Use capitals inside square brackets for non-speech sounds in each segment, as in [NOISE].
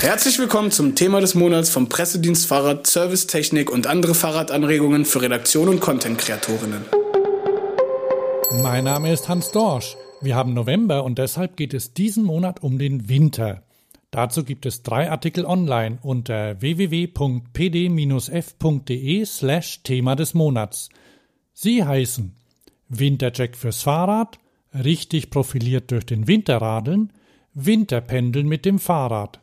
Herzlich willkommen zum Thema des Monats vom Pressedienst Fahrrad, Servicetechnik und andere Fahrradanregungen für Redaktion und Content-Kreatorinnen. Mein Name ist Hans Dorsch. Wir haben November und deshalb geht es diesen Monat um den Winter. Dazu gibt es drei Artikel online unter www.pd-f.de slash Thema des Monats. Sie heißen Wintercheck fürs Fahrrad, richtig profiliert durch den Winterradeln, Winterpendeln mit dem Fahrrad.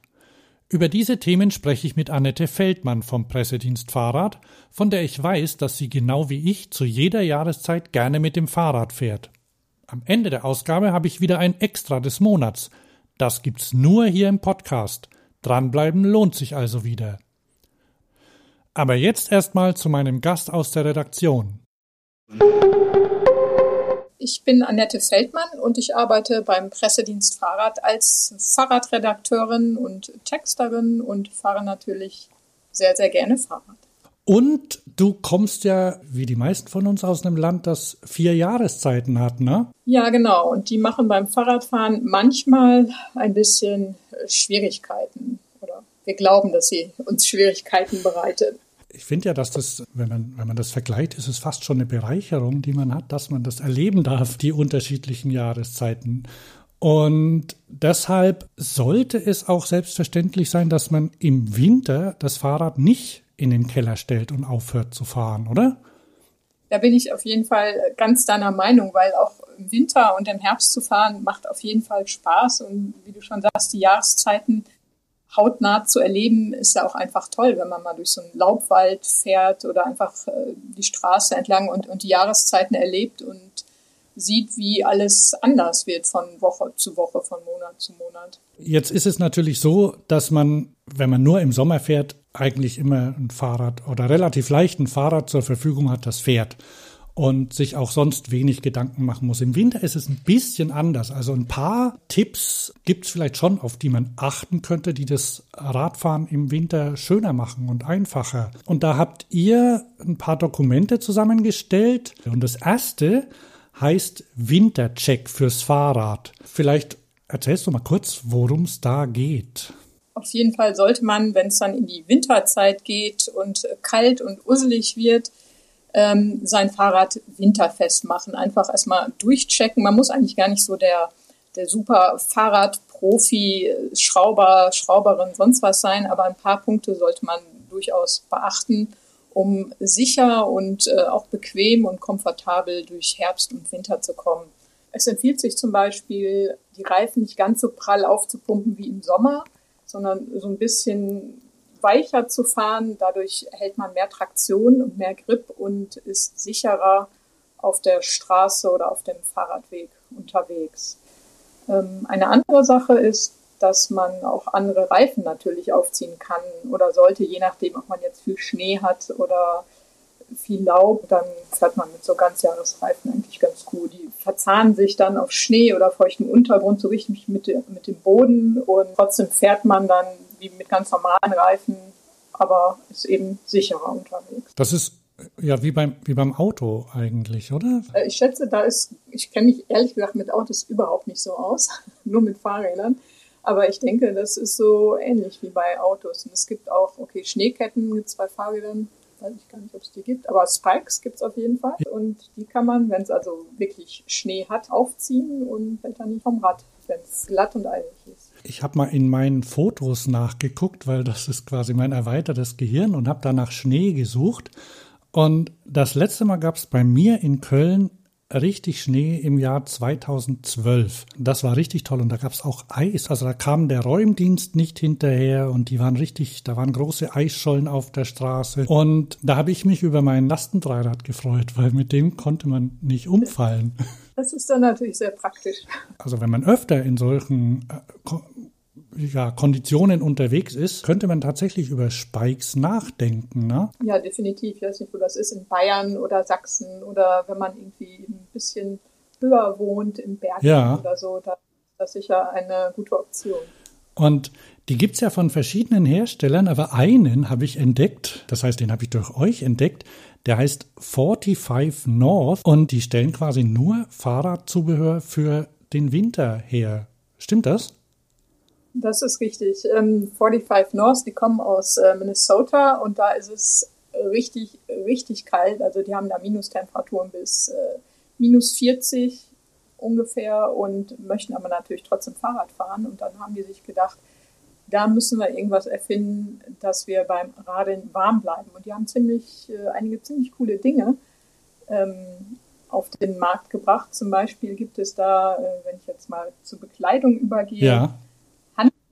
Über diese Themen spreche ich mit Annette Feldmann vom Pressedienst Fahrrad, von der ich weiß, dass sie genau wie ich zu jeder Jahreszeit gerne mit dem Fahrrad fährt. Am Ende der Ausgabe habe ich wieder ein Extra des Monats. Das gibt's nur hier im Podcast. Dranbleiben lohnt sich also wieder. Aber jetzt erstmal zu meinem Gast aus der Redaktion. Ich bin Annette Feldmann und ich arbeite beim Pressedienst Fahrrad als Fahrradredakteurin und Texterin und fahre natürlich sehr, sehr gerne Fahrrad. Und du kommst ja, wie die meisten von uns, aus einem Land, das vier Jahreszeiten hat, ne? Ja, genau. Und die machen beim Fahrradfahren manchmal ein bisschen Schwierigkeiten. Oder wir glauben, dass sie uns Schwierigkeiten bereitet ich finde ja, dass das, wenn man, wenn man das vergleicht, ist es fast schon eine Bereicherung, die man hat, dass man das erleben darf, die unterschiedlichen Jahreszeiten. Und deshalb sollte es auch selbstverständlich sein, dass man im Winter das Fahrrad nicht in den Keller stellt und aufhört zu fahren, oder? Da bin ich auf jeden Fall ganz deiner Meinung, weil auch im Winter und im Herbst zu fahren macht auf jeden Fall Spaß. Und wie du schon sagst, die Jahreszeiten hautnah zu erleben, ist ja auch einfach toll, wenn man mal durch so einen Laubwald fährt oder einfach äh, die Straße entlang und, und die Jahreszeiten erlebt und sieht, wie alles anders wird von Woche zu Woche, von Monat zu Monat. Jetzt ist es natürlich so, dass man, wenn man nur im Sommer fährt, eigentlich immer ein Fahrrad oder relativ leicht ein Fahrrad zur Verfügung hat, das fährt und sich auch sonst wenig Gedanken machen muss. Im Winter ist es ein bisschen anders. Also ein paar Tipps gibt es vielleicht schon, auf die man achten könnte, die das Radfahren im Winter schöner machen und einfacher. Und da habt ihr ein paar Dokumente zusammengestellt. Und das erste heißt Wintercheck fürs Fahrrad. Vielleicht erzählst du mal kurz, worum es da geht. Auf jeden Fall sollte man, wenn es dann in die Winterzeit geht und kalt und usselig wird, ähm, sein Fahrrad winterfest machen. Einfach erstmal durchchecken. Man muss eigentlich gar nicht so der, der super Fahrradprofi, Schrauber, Schrauberin, sonst was sein, aber ein paar Punkte sollte man durchaus beachten, um sicher und äh, auch bequem und komfortabel durch Herbst und Winter zu kommen. Es empfiehlt sich zum Beispiel, die Reifen nicht ganz so prall aufzupumpen wie im Sommer, sondern so ein bisschen weicher zu fahren. Dadurch hält man mehr Traktion und mehr Grip und ist sicherer auf der Straße oder auf dem Fahrradweg unterwegs. Ähm, eine andere Sache ist, dass man auch andere Reifen natürlich aufziehen kann oder sollte, je nachdem, ob man jetzt viel Schnee hat oder viel Laub, dann fährt man mit so Ganzjahresreifen eigentlich ganz gut. Die verzahnen sich dann auf Schnee oder feuchtem Untergrund so richtig mit, mit dem Boden und trotzdem fährt man dann wie mit ganz normalen Reifen, aber ist eben sicherer unterwegs. Das ist ja wie beim, wie beim Auto eigentlich, oder? Äh, ich schätze, da ist, ich kenne mich ehrlich gesagt mit Autos überhaupt nicht so aus, [LAUGHS] nur mit Fahrrädern. Aber ich denke, das ist so ähnlich wie bei Autos. Und es gibt auch, okay, Schneeketten mit zwei Fahrrädern, weiß ich gar nicht, ob es die gibt, aber Spikes gibt es auf jeden Fall. Und die kann man, wenn es also wirklich Schnee hat, aufziehen und fällt dann nicht vom Rad, wenn es glatt und eilig ist. Ich habe mal in meinen Fotos nachgeguckt, weil das ist quasi mein erweitertes Gehirn und habe da nach Schnee gesucht. Und das letzte Mal gab es bei mir in Köln richtig Schnee im Jahr 2012. Das war richtig toll und da gab es auch Eis. Also da kam der Räumdienst nicht hinterher und die waren richtig, da waren große Eisschollen auf der Straße. Und da habe ich mich über mein Lastendreirad gefreut, weil mit dem konnte man nicht umfallen. Das ist dann natürlich sehr praktisch. Also wenn man öfter in solchen äh, ja, Konditionen unterwegs ist, könnte man tatsächlich über Spikes nachdenken, ne? Ja, definitiv. Ich weiß nicht, wo das ist, in Bayern oder Sachsen oder wenn man irgendwie ein bisschen höher wohnt, im Berg ja. oder so, da ist das sicher eine gute Option. Und die gibt es ja von verschiedenen Herstellern, aber einen habe ich entdeckt, das heißt, den habe ich durch euch entdeckt, der heißt 45 North und die stellen quasi nur Fahrradzubehör für den Winter her. Stimmt das? Das ist richtig. Ähm, 45 North, die kommen aus äh, Minnesota und da ist es richtig, richtig kalt. Also die haben da Minustemperaturen bis äh, minus 40 ungefähr und möchten aber natürlich trotzdem Fahrrad fahren. Und dann haben die sich gedacht, da müssen wir irgendwas erfinden, dass wir beim Radeln warm bleiben. Und die haben ziemlich, äh, einige ziemlich coole Dinge ähm, auf den Markt gebracht. Zum Beispiel gibt es da, äh, wenn ich jetzt mal zur Bekleidung übergehe, ja.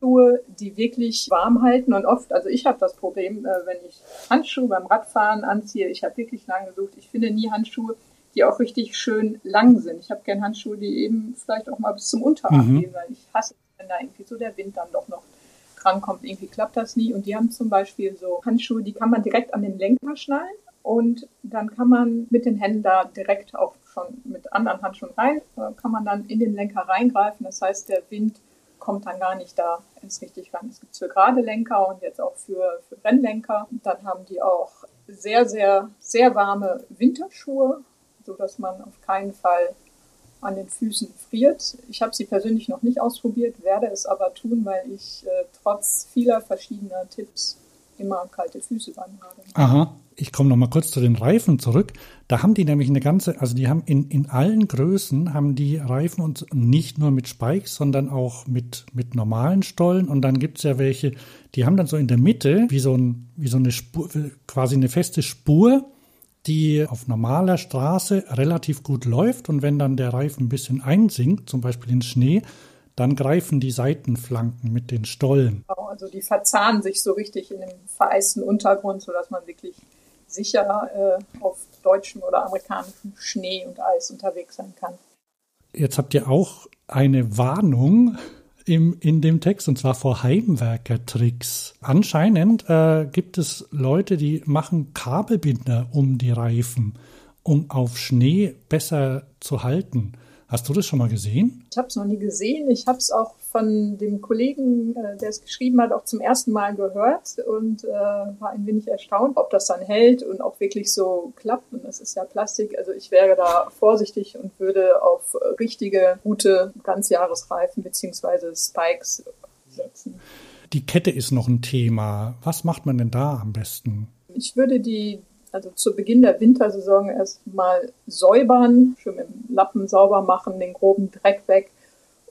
Handschuhe, die wirklich warm halten. Und oft, also ich habe das Problem, äh, wenn ich Handschuhe beim Radfahren anziehe, ich habe wirklich lange gesucht, ich finde nie Handschuhe, die auch richtig schön lang sind. Ich habe gerne Handschuhe, die eben vielleicht auch mal bis zum Unterarm mhm. gehen, weil ich hasse, wenn da irgendwie so der Wind dann doch noch drankommt. Irgendwie klappt das nie. Und die haben zum Beispiel so Handschuhe, die kann man direkt an den Lenker schnallen und dann kann man mit den Händen da direkt auch schon mit anderen Handschuhen rein, kann man dann in den Lenker reingreifen. Das heißt, der Wind kommt dann gar nicht da ins richtig rein. Es gibt für gerade Lenker und jetzt auch für, für Rennlenker. Dann haben die auch sehr, sehr, sehr warme Winterschuhe, so dass man auf keinen Fall an den Füßen friert. Ich habe sie persönlich noch nicht ausprobiert, werde es aber tun, weil ich äh, trotz vieler verschiedener Tipps immer kalte Füße beim Radeln. Aha. Ich komme noch mal kurz zu den Reifen zurück. Da haben die nämlich eine ganze, also die haben in, in allen Größen haben die Reifen und nicht nur mit Spikes, sondern auch mit, mit normalen Stollen. Und dann gibt es ja welche, die haben dann so in der Mitte wie so, ein, wie so eine Spur, quasi eine feste Spur die auf normaler Straße relativ gut läuft und wenn dann der Reifen ein bisschen einsinkt, zum Beispiel in Schnee, dann greifen die Seitenflanken mit den Stollen. Also die verzahnen sich so richtig in dem vereisten Untergrund, sodass man wirklich sicher äh, auf deutschem oder amerikanischem Schnee und Eis unterwegs sein kann. Jetzt habt ihr auch eine Warnung im, in dem Text, und zwar vor Heimwerkertricks. Anscheinend äh, gibt es Leute, die machen Kabelbinder um die Reifen, um auf Schnee besser zu halten. Hast du das schon mal gesehen? Ich habe es noch nie gesehen. Ich habe es auch von dem Kollegen, äh, der es geschrieben hat, auch zum ersten Mal gehört und äh, war ein wenig erstaunt, ob das dann hält und auch wirklich so klappt. Und das ist ja Plastik. Also ich wäre da vorsichtig und würde auf richtige, gute Ganzjahresreifen beziehungsweise Spikes setzen. Die Kette ist noch ein Thema. Was macht man denn da am besten? Ich würde die also zu Beginn der Wintersaison erstmal säubern, schön mit dem Lappen sauber machen, den groben Dreck weg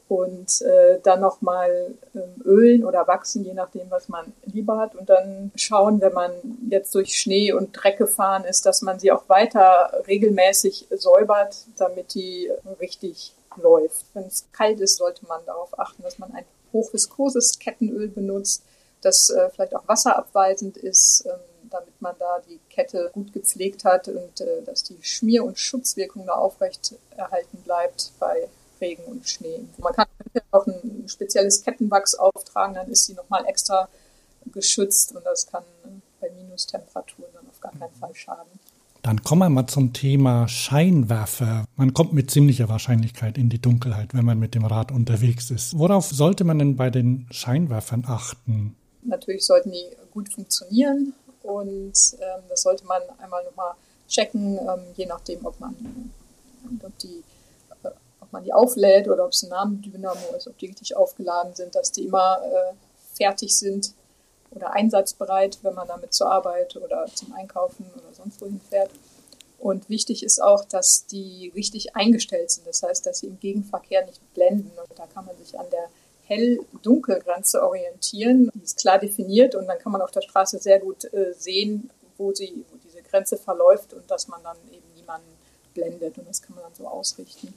und äh, dann nochmal ähm, ölen oder wachsen, je nachdem, was man lieber hat. Und dann schauen, wenn man jetzt durch Schnee und Dreck gefahren ist, dass man sie auch weiter regelmäßig säubert, damit die richtig läuft. Wenn es kalt ist, sollte man darauf achten, dass man ein hochviskoses Kettenöl benutzt, das äh, vielleicht auch wasserabweisend ist. Ähm, damit man da die Kette gut gepflegt hat und äh, dass die Schmier- und Schutzwirkung da aufrecht erhalten bleibt bei Regen und Schnee. Man kann auch ein spezielles Kettenwachs auftragen, dann ist sie nochmal extra geschützt und das kann bei Minustemperaturen dann auf gar keinen Fall schaden. Dann kommen wir mal zum Thema Scheinwerfer. Man kommt mit ziemlicher Wahrscheinlichkeit in die Dunkelheit, wenn man mit dem Rad unterwegs ist. Worauf sollte man denn bei den Scheinwerfern achten? Natürlich sollten die gut funktionieren. Und ähm, das sollte man einmal nochmal checken, ähm, je nachdem, ob man, ob, die, äh, ob man die auflädt oder ob es ein Namendynamo ist, ob die richtig aufgeladen sind, dass die immer äh, fertig sind oder einsatzbereit, wenn man damit zur Arbeit oder zum Einkaufen oder sonst wohin fährt. Und wichtig ist auch, dass die richtig eingestellt sind. Das heißt, dass sie im Gegenverkehr nicht blenden. Und da kann man sich an der Hell-Dunkel-Grenze orientieren. Die ist klar definiert und dann kann man auf der Straße sehr gut äh, sehen, wo, sie, wo diese Grenze verläuft und dass man dann eben niemanden blendet und das kann man dann so ausrichten.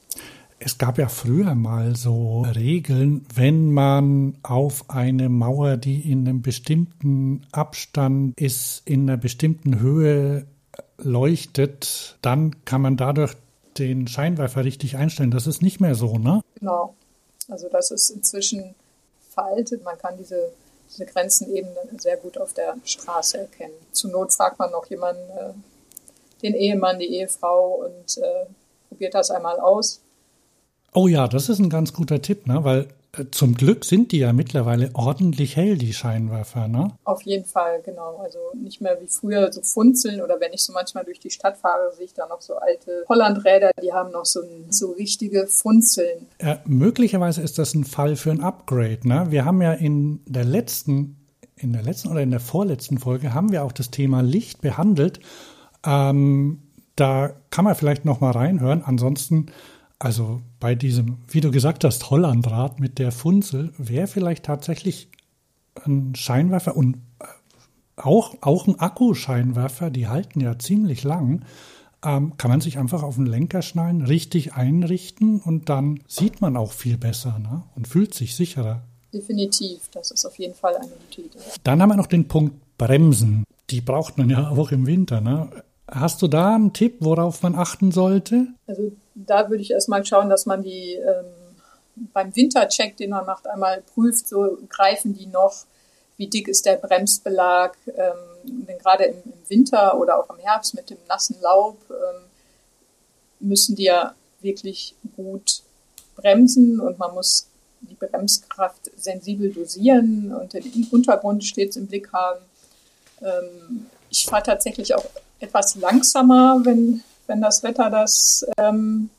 Es gab ja früher mal so Regeln, wenn man auf eine Mauer, die in einem bestimmten Abstand ist, in einer bestimmten Höhe leuchtet, dann kann man dadurch den Scheinwerfer richtig einstellen. Das ist nicht mehr so, ne? Genau. Also das ist inzwischen veraltet. Man kann diese, diese Grenzen eben sehr gut auf der Straße erkennen. Zur Not fragt man noch jemanden, äh, den Ehemann, die Ehefrau und äh, probiert das einmal aus. Oh ja, das ist ein ganz guter Tipp, ne? weil Zum Glück sind die ja mittlerweile ordentlich hell, die Scheinwerfer, ne? Auf jeden Fall, genau. Also nicht mehr wie früher so funzeln oder wenn ich so manchmal durch die Stadt fahre, sehe ich da noch so alte Hollandräder, die haben noch so, ein, so richtige Funzeln. Ja, möglicherweise ist das ein Fall für ein Upgrade, ne? Wir haben ja in der letzten, in der letzten oder in der vorletzten Folge haben wir auch das Thema Licht behandelt. Ähm, da kann man vielleicht noch mal reinhören. Ansonsten also bei diesem, wie du gesagt hast, Hollandrad mit der Funzel wäre vielleicht tatsächlich ein Scheinwerfer und äh, auch, auch ein Akkuscheinwerfer, die halten ja ziemlich lang. Ähm, kann man sich einfach auf den Lenker schnallen, richtig einrichten und dann sieht man auch viel besser ne? und fühlt sich sicherer. Definitiv, das ist auf jeden Fall eine gute Idee. Dann haben wir noch den Punkt Bremsen. Die braucht man ja auch im Winter. Ne? Hast du da einen Tipp, worauf man achten sollte? Also da würde ich erstmal schauen, dass man die ähm, beim Wintercheck, den man macht, einmal prüft, so greifen die noch, wie dick ist der Bremsbelag. Ähm, denn gerade im, im, Winter oder auch im Herbst mit dem nassen Laub ähm, müssen die ja wirklich gut bremsen und man muss die Bremskraft sensibel dosieren und den Untergrund stets im Blick haben. Ähm, ich fahre tatsächlich auch etwas langsamer, wenn, wenn das Wetter das ähm,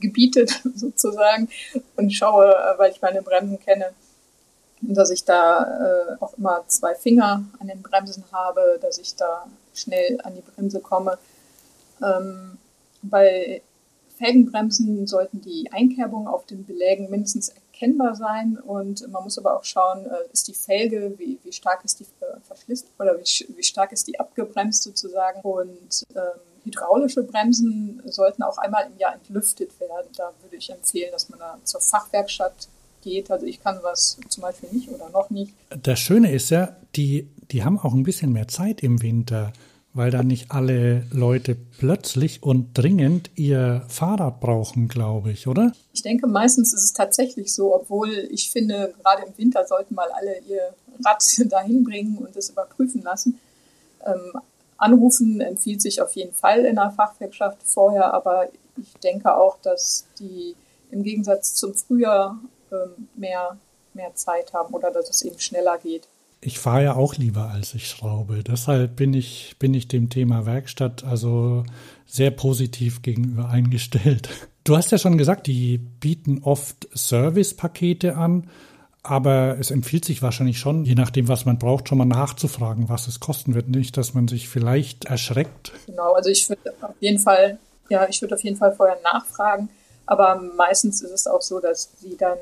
gebietet, [LAUGHS] sozusagen, und schaue, äh, weil ich meine Bremsen kenne, dass ich da äh, auch immer zwei Finger an den Bremsen habe, dass ich da schnell an die Bremse komme. Ähm, bei Felgenbremsen sollten die Einkerbungen auf den Belägen mindestens erkennbar sein und man muss aber auch schauen, äh, ist die Felge, wie, wie stark ist die äh, verschlissen oder wie, wie stark ist die abgebremst sozusagen und ähm, hydraulische Bremsen sollten auch einmal im Jahr entlüftet werden. Da würde ich empfehlen, dass man da zur Fachwerkstatt geht. Also ich kann was zum Beispiel nicht oder noch nicht. Das Schöne ist ja, die, die haben auch ein bisschen mehr Zeit im Winter weil da nicht alle Leute plötzlich und dringend ihr Fahrrad brauchen, glaube ich, oder? Ich denke, meistens ist es tatsächlich so, obwohl ich finde, gerade im Winter sollten mal alle ihr Rad [LAUGHS] dahin bringen und es überprüfen lassen. Ähm, anrufen empfiehlt sich auf jeden Fall in der Fachwerkschaft vorher, aber ich denke auch, dass die im Gegensatz zum Frühjahr ähm, mehr, mehr Zeit haben oder dass es eben schneller geht ich fahre ja auch lieber, als ich schraube. Deshalb bin ich, bin ich dem Thema Werkstatt also sehr positiv gegenüber eingestellt. Du hast ja schon gesagt, die bieten oft Service-Pakete an, aber es empfiehlt sich wahrscheinlich schon, je nachdem, was man braucht, schon mal nachzufragen, was es kosten wird. Nicht, dass man sich vielleicht erschreckt. Genau, also ich würde auf jeden Fall, ja, ich würde auf jeden Fall vorher nachfragen. Aber meistens ist es auch so, dass sie dann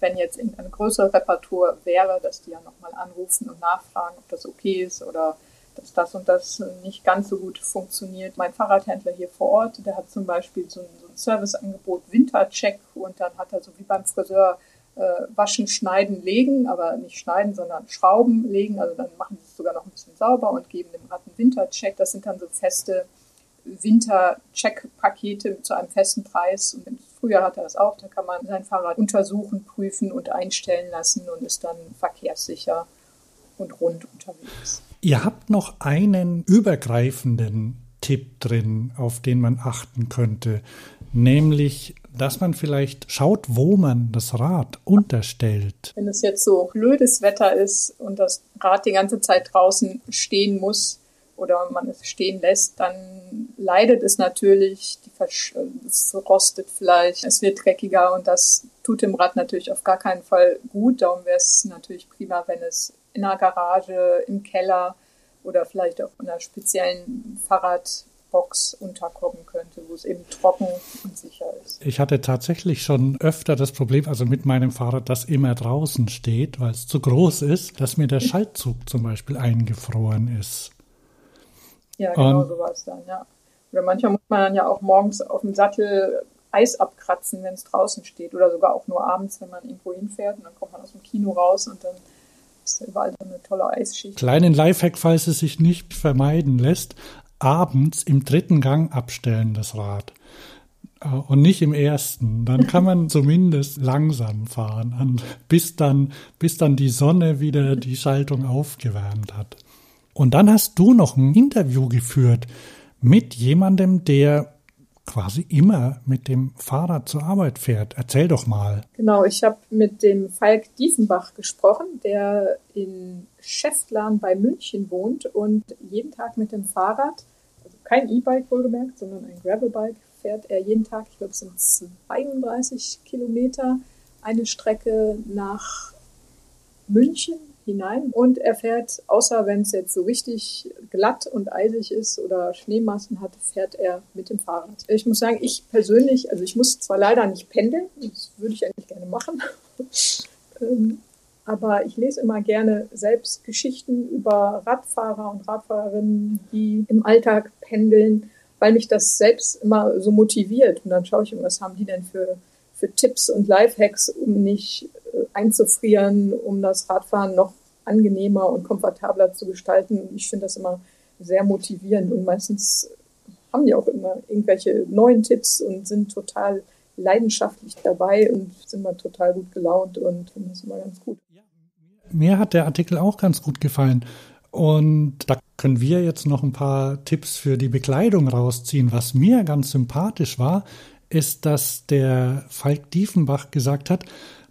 wenn jetzt eine größere Reparatur wäre, dass die ja nochmal anrufen und nachfragen, ob das okay ist oder dass das und das nicht ganz so gut funktioniert. Mein Fahrradhändler hier vor Ort, der hat zum Beispiel so ein, so ein Serviceangebot Wintercheck und dann hat er so wie beim Friseur äh, waschen, schneiden, legen, aber nicht schneiden, sondern schrauben, legen. Also dann machen sie es sogar noch ein bisschen sauber und geben dem Rad einen Wintercheck. Das sind dann so feste Winter-Check-Pakete zu einem festen Preis. Und früher hatte er das auch. Da kann man sein Fahrrad untersuchen, prüfen und einstellen lassen und ist dann verkehrssicher und rund unterwegs. Ihr habt noch einen übergreifenden Tipp drin, auf den man achten könnte, nämlich, dass man vielleicht schaut, wo man das Rad unterstellt. Wenn es jetzt so blödes Wetter ist und das Rad die ganze Zeit draußen stehen muss, oder man es stehen lässt, dann leidet es natürlich, es rostet vielleicht, es wird dreckiger und das tut dem Rad natürlich auf gar keinen Fall gut. Darum wäre es natürlich prima, wenn es in einer Garage, im Keller oder vielleicht auch in einer speziellen Fahrradbox unterkommen könnte, wo es eben trocken und sicher ist. Ich hatte tatsächlich schon öfter das Problem, also mit meinem Fahrrad, das immer draußen steht, weil es zu groß ist, dass mir der [LAUGHS] Schaltzug zum Beispiel eingefroren ist. Ja, genau um, sowas dann, ja. Oder manchmal muss man dann ja auch morgens auf dem Sattel Eis abkratzen, wenn es draußen steht. Oder sogar auch nur abends, wenn man irgendwo hinfährt und dann kommt man aus dem Kino raus und dann ist da überall so eine tolle Eisschicht. Kleinen Lifehack, falls es sich nicht vermeiden lässt, abends im dritten Gang abstellen das Rad äh, und nicht im ersten. Dann kann man [LAUGHS] zumindest langsam fahren, bis dann, bis dann die Sonne wieder die Schaltung aufgewärmt hat. Und dann hast du noch ein Interview geführt mit jemandem, der quasi immer mit dem Fahrrad zur Arbeit fährt. Erzähl doch mal. Genau, ich habe mit dem Falk Diefenbach gesprochen, der in Schäftlarn bei München wohnt und jeden Tag mit dem Fahrrad, also kein E-Bike wohlgemerkt, sondern ein Gravelbike, fährt er jeden Tag, ich glaube es sind 32 Kilometer, eine Strecke nach München hinein und er fährt, außer wenn es jetzt so richtig glatt und eisig ist oder Schneemassen hat, fährt er mit dem Fahrrad. Ich muss sagen, ich persönlich, also ich muss zwar leider nicht pendeln, das würde ich eigentlich gerne machen, [LAUGHS] ähm, aber ich lese immer gerne selbst Geschichten über Radfahrer und Radfahrerinnen, die im Alltag pendeln, weil mich das selbst immer so motiviert. Und dann schaue ich, was haben die denn für, für Tipps und Lifehacks, um nicht äh, einzufrieren, um das Radfahren noch angenehmer und komfortabler zu gestalten. Ich finde das immer sehr motivierend und meistens haben die auch immer irgendwelche neuen Tipps und sind total leidenschaftlich dabei und sind mal total gut gelaunt und finde das immer ganz gut. Mir hat der Artikel auch ganz gut gefallen. Und da können wir jetzt noch ein paar Tipps für die Bekleidung rausziehen. Was mir ganz sympathisch war, ist, dass der Falk Diefenbach gesagt hat,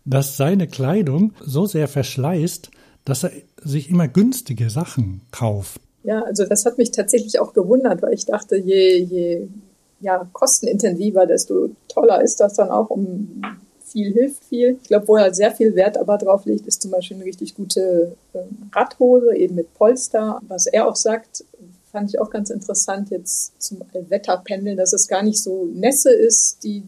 dass seine Kleidung so sehr verschleißt, dass er sich immer günstige Sachen kauft. Ja, also das hat mich tatsächlich auch gewundert, weil ich dachte, je, je ja, kostenintensiver, desto toller ist das dann auch, um viel hilft viel. Ich glaube, wo er sehr viel Wert aber drauf legt, ist zum Beispiel eine richtig gute äh, Radhose, eben mit Polster. Was er auch sagt, fand ich auch ganz interessant jetzt zum Wetterpendeln, dass es gar nicht so Nässe ist, die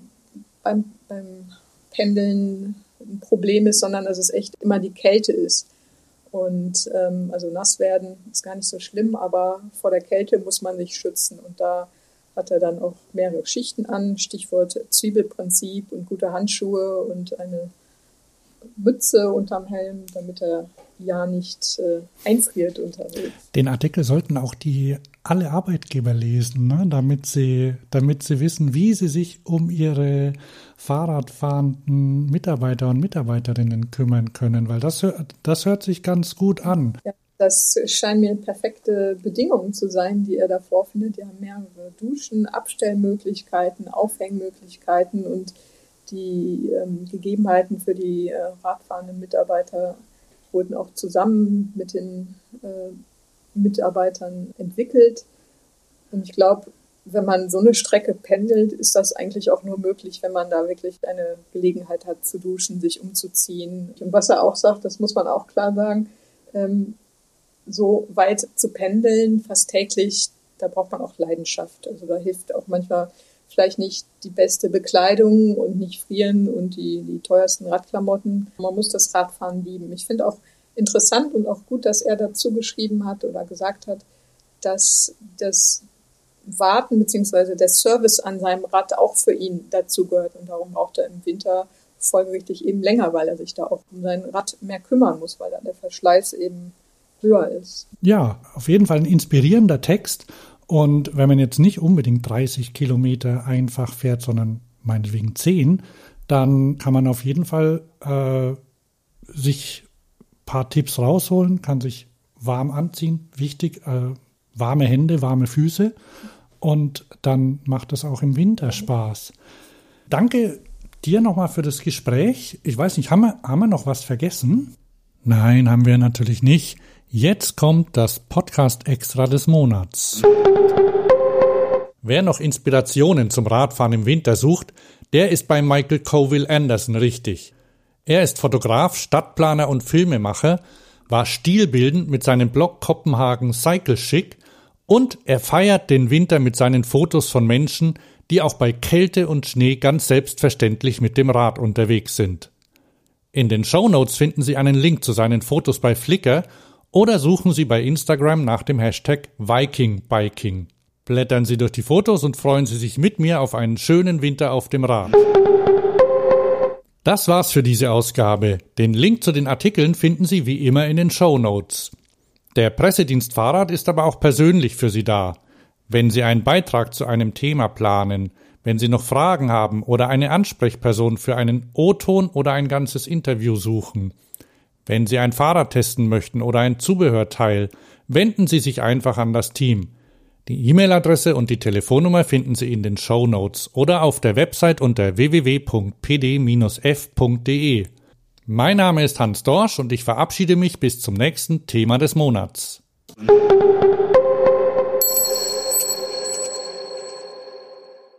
beim, beim Pendeln ein Problem ist, sondern dass es echt immer die Kälte ist. Und ähm, also nass werden ist gar nicht so schlimm, aber vor der Kälte muss man sich schützen. Und da hat er dann auch mehrere Schichten an, Stichwort Zwiebelprinzip und gute Handschuhe und eine Mütze unterm Helm, damit er ja nicht äh, einfriert unterwegs. Den Artikel sollten auch die alle Arbeitgeber lesen, ne? damit sie, damit sie wissen, wie sie sich um ihre Fahrradfahrenden Mitarbeiter und Mitarbeiterinnen kümmern können, weil das, das hört sich ganz gut an. Ja, das scheinen mir perfekte Bedingungen zu sein, die er da vorfindet. Die haben mehrere Duschen, Abstellmöglichkeiten, Aufhängmöglichkeiten und die ähm, Gegebenheiten für die äh, radfahrenden Mitarbeiter wurden auch zusammen mit den äh, Mitarbeitern entwickelt. Und ich glaube, wenn man so eine Strecke pendelt, ist das eigentlich auch nur möglich, wenn man da wirklich eine Gelegenheit hat zu duschen, sich umzuziehen. Und was er auch sagt, das muss man auch klar sagen, ähm, so weit zu pendeln, fast täglich, da braucht man auch Leidenschaft. Also da hilft auch manchmal vielleicht nicht die beste Bekleidung und nicht frieren und die, die teuersten Radklamotten. Man muss das Radfahren lieben. Ich finde auch interessant und auch gut, dass er dazu geschrieben hat oder gesagt hat, dass das Warten bzw. der Service an seinem Rad auch für ihn dazu gehört. Und darum braucht er im Winter folgerichtig eben länger, weil er sich da auch um sein Rad mehr kümmern muss, weil dann der Verschleiß eben höher ist. Ja, auf jeden Fall ein inspirierender Text. Und wenn man jetzt nicht unbedingt 30 Kilometer einfach fährt, sondern meinetwegen 10, dann kann man auf jeden Fall äh, sich ein paar Tipps rausholen, kann sich warm anziehen. Wichtig, äh, warme Hände, warme Füße. Und dann macht es auch im Winter Spaß. Danke dir nochmal für das Gespräch. Ich weiß nicht, haben wir, haben wir noch was vergessen? Nein, haben wir natürlich nicht. Jetzt kommt das Podcast Extra des Monats. Wer noch Inspirationen zum Radfahren im Winter sucht, der ist bei Michael Coville Anderson richtig. Er ist Fotograf, Stadtplaner und Filmemacher, war stilbildend mit seinem Blog Kopenhagen Cycle Chic und er feiert den Winter mit seinen Fotos von Menschen, die auch bei Kälte und Schnee ganz selbstverständlich mit dem Rad unterwegs sind. In den Show Notes finden Sie einen Link zu seinen Fotos bei Flickr oder suchen Sie bei Instagram nach dem Hashtag Vikingbiking. Blättern Sie durch die Fotos und freuen Sie sich mit mir auf einen schönen Winter auf dem Rad. Das war's für diese Ausgabe. Den Link zu den Artikeln finden Sie wie immer in den Show Notes. Der Pressedienst Fahrrad ist aber auch persönlich für Sie da. Wenn Sie einen Beitrag zu einem Thema planen, wenn Sie noch Fragen haben oder eine Ansprechperson für einen O-Ton oder ein ganzes Interview suchen, wenn Sie ein Fahrrad testen möchten oder ein Zubehörteil, wenden Sie sich einfach an das Team. Die E-Mail-Adresse und die Telefonnummer finden Sie in den Show Notes oder auf der Website unter www.pd-f.de. Mein Name ist Hans Dorsch und ich verabschiede mich bis zum nächsten Thema des Monats.